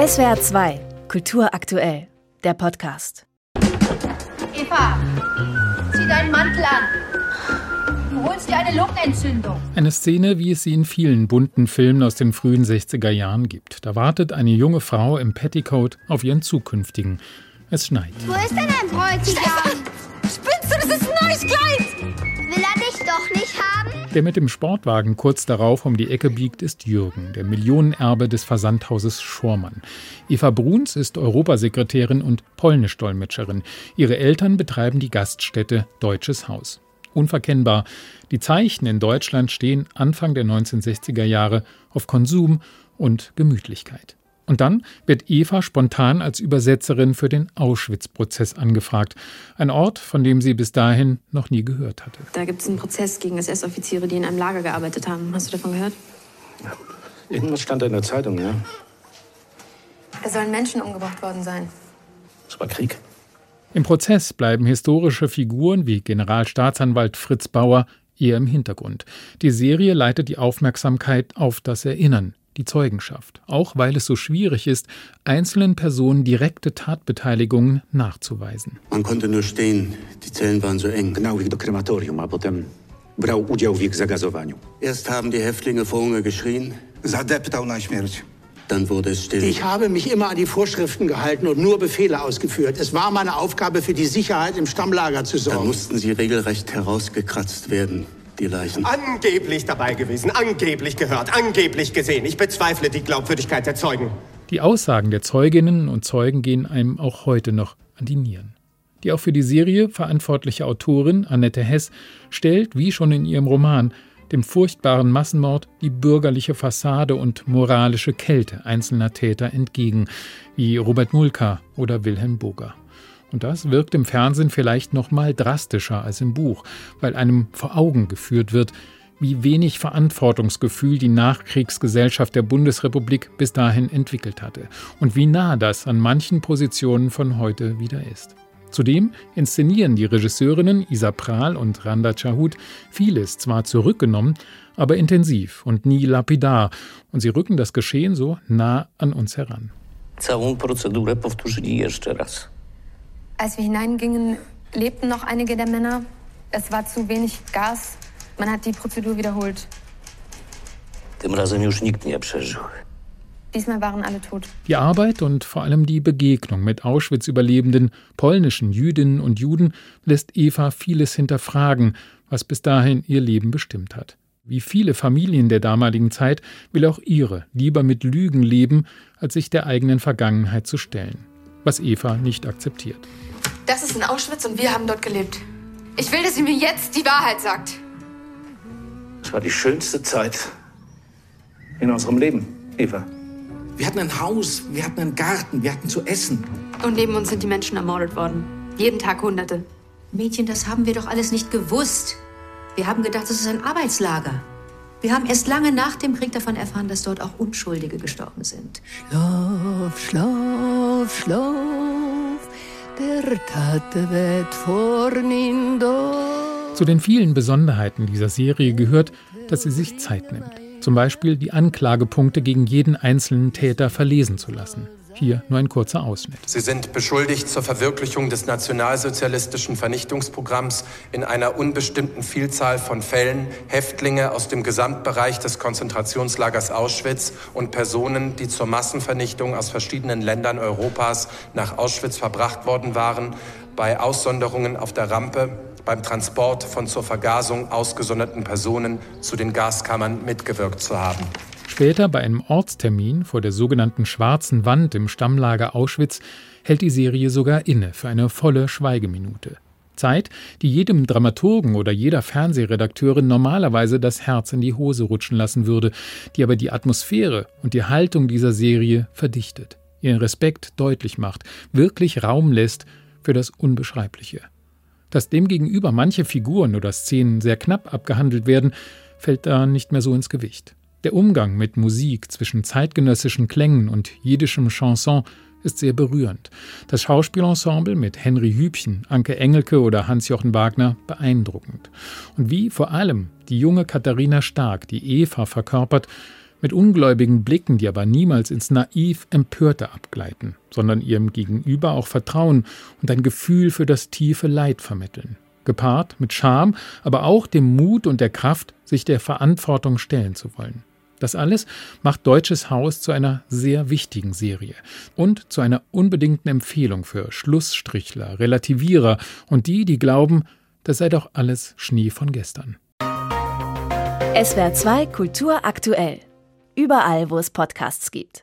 SWR 2, Kultur aktuell, der Podcast. Eva, zieh deinen Mantel an. Du holst dir eine Lungenentzündung. Eine Szene, wie es sie in vielen bunten Filmen aus den frühen 60er Jahren gibt. Da wartet eine junge Frau im Petticoat auf ihren zukünftigen. Es schneit. Wo ist denn ein Bräutigam? Spinnst du, das ist ein neues Kleid! Will er dich doch nicht haben? Der mit dem Sportwagen kurz darauf um die Ecke biegt, ist Jürgen, der Millionenerbe des Versandhauses Schormann. Eva Bruns ist Europasekretärin und Polnisch-Dolmetscherin. Ihre Eltern betreiben die Gaststätte Deutsches Haus. Unverkennbar. Die Zeichen in Deutschland stehen Anfang der 1960er Jahre auf Konsum und Gemütlichkeit. Und dann wird Eva spontan als Übersetzerin für den Auschwitz-Prozess angefragt. Ein Ort, von dem sie bis dahin noch nie gehört hatte. Da gibt es einen Prozess gegen SS-Offiziere, die in einem Lager gearbeitet haben. Hast du davon gehört? Irgendwas stand da in der Zeitung, ja. Es sollen Menschen umgebracht worden sein. Es war Krieg. Im Prozess bleiben historische Figuren wie Generalstaatsanwalt Fritz Bauer eher im Hintergrund. Die Serie leitet die Aufmerksamkeit auf das Erinnern, die Zeugenschaft, auch weil es so schwierig ist, einzelnen Personen direkte Tatbeteiligungen nachzuweisen. Man konnte nur stehen, die Zellen waren so eng. Gnał ich do krematorium, a potem brał udział w ich zagazowaniu. Erst haben die Häftlinge vor Hunger geschrien, Zadeptał na śmierć. dann wurde es still. Ich habe mich immer an die Vorschriften gehalten und nur Befehle ausgeführt. Es war meine Aufgabe, für die Sicherheit im Stammlager zu Dann sorgen. mussten sie regelrecht herausgekratzt werden, die Leichen. Angeblich dabei gewesen, angeblich gehört, angeblich gesehen. Ich bezweifle die Glaubwürdigkeit der Zeugen. Die Aussagen der Zeuginnen und Zeugen gehen einem auch heute noch an die Nieren. Die auch für die Serie verantwortliche Autorin Annette Hess stellt, wie schon in ihrem Roman, dem furchtbaren Massenmord die bürgerliche Fassade und moralische Kälte einzelner Täter entgegen, wie Robert Mulka oder Wilhelm Boger. Und das wirkt im Fernsehen vielleicht noch mal drastischer als im Buch, weil einem vor Augen geführt wird, wie wenig Verantwortungsgefühl die Nachkriegsgesellschaft der Bundesrepublik bis dahin entwickelt hatte und wie nah das an manchen Positionen von heute wieder ist. Zudem inszenieren die Regisseurinnen Isa Prahl und Randa Chahut vieles zwar zurückgenommen, aber intensiv und nie lapidar, und sie rücken das Geschehen so nah an uns heran. Całą procedurę powtórzyli jeszcze raz. Als wir hineingingen, lebten noch einige der Männer. Es war zu wenig Gas. Man hat die Prozedur wiederholt. Tym razem już nikt nie przeżył. Diesmal waren alle tot. Die Arbeit und vor allem die Begegnung mit Auschwitz-Überlebenden, polnischen Jüdinnen und Juden, lässt Eva vieles hinterfragen, was bis dahin ihr Leben bestimmt hat. Wie viele Familien der damaligen Zeit will auch ihre lieber mit Lügen leben, als sich der eigenen Vergangenheit zu stellen. Was Eva nicht akzeptiert. Das ist in Auschwitz und wir haben dort gelebt. Ich will, dass sie mir jetzt die Wahrheit sagt. Es war die schönste Zeit in unserem Leben, Eva. Wir hatten ein Haus, wir hatten einen Garten, wir hatten zu essen. Und neben uns sind die Menschen ermordet worden. Jeden Tag Hunderte. Mädchen, das haben wir doch alles nicht gewusst. Wir haben gedacht, das ist ein Arbeitslager. Wir haben erst lange nach dem Krieg davon erfahren, dass dort auch Unschuldige gestorben sind. Schlaf, schlaf, schlaf, Zu den vielen Besonderheiten dieser Serie gehört, dass sie sich Zeit nimmt. Zum Beispiel die Anklagepunkte gegen jeden einzelnen Täter verlesen zu lassen. Hier nur ein kurzer Ausschnitt. Sie sind beschuldigt zur Verwirklichung des nationalsozialistischen Vernichtungsprogramms in einer unbestimmten Vielzahl von Fällen, Häftlinge aus dem Gesamtbereich des Konzentrationslagers Auschwitz und Personen, die zur Massenvernichtung aus verschiedenen Ländern Europas nach Auschwitz verbracht worden waren, bei Aussonderungen auf der Rampe, beim Transport von zur Vergasung ausgesonderten Personen zu den Gaskammern mitgewirkt zu haben. Später bei einem Ortstermin vor der sogenannten Schwarzen Wand im Stammlager Auschwitz hält die Serie sogar inne für eine volle Schweigeminute. Zeit, die jedem Dramaturgen oder jeder Fernsehredakteurin normalerweise das Herz in die Hose rutschen lassen würde, die aber die Atmosphäre und die Haltung dieser Serie verdichtet, ihren Respekt deutlich macht, wirklich Raum lässt für das Unbeschreibliche. Dass demgegenüber manche Figuren oder Szenen sehr knapp abgehandelt werden, fällt da nicht mehr so ins Gewicht. Der Umgang mit Musik zwischen zeitgenössischen Klängen und jiddischem Chanson ist sehr berührend. Das Schauspielensemble mit Henry Hübchen, Anke Engelke oder Hans-Jochen Wagner beeindruckend. Und wie vor allem die junge Katharina Stark, die Eva verkörpert, Mit ungläubigen Blicken, die aber niemals ins naiv Empörte abgleiten, sondern ihrem Gegenüber auch Vertrauen und ein Gefühl für das tiefe Leid vermitteln. Gepaart mit Scham, aber auch dem Mut und der Kraft, sich der Verantwortung stellen zu wollen. Das alles macht Deutsches Haus zu einer sehr wichtigen Serie und zu einer unbedingten Empfehlung für Schlussstrichler, Relativierer und die, die glauben, das sei doch alles Schnee von gestern. SWR 2 Kultur aktuell. Überall, wo es Podcasts gibt.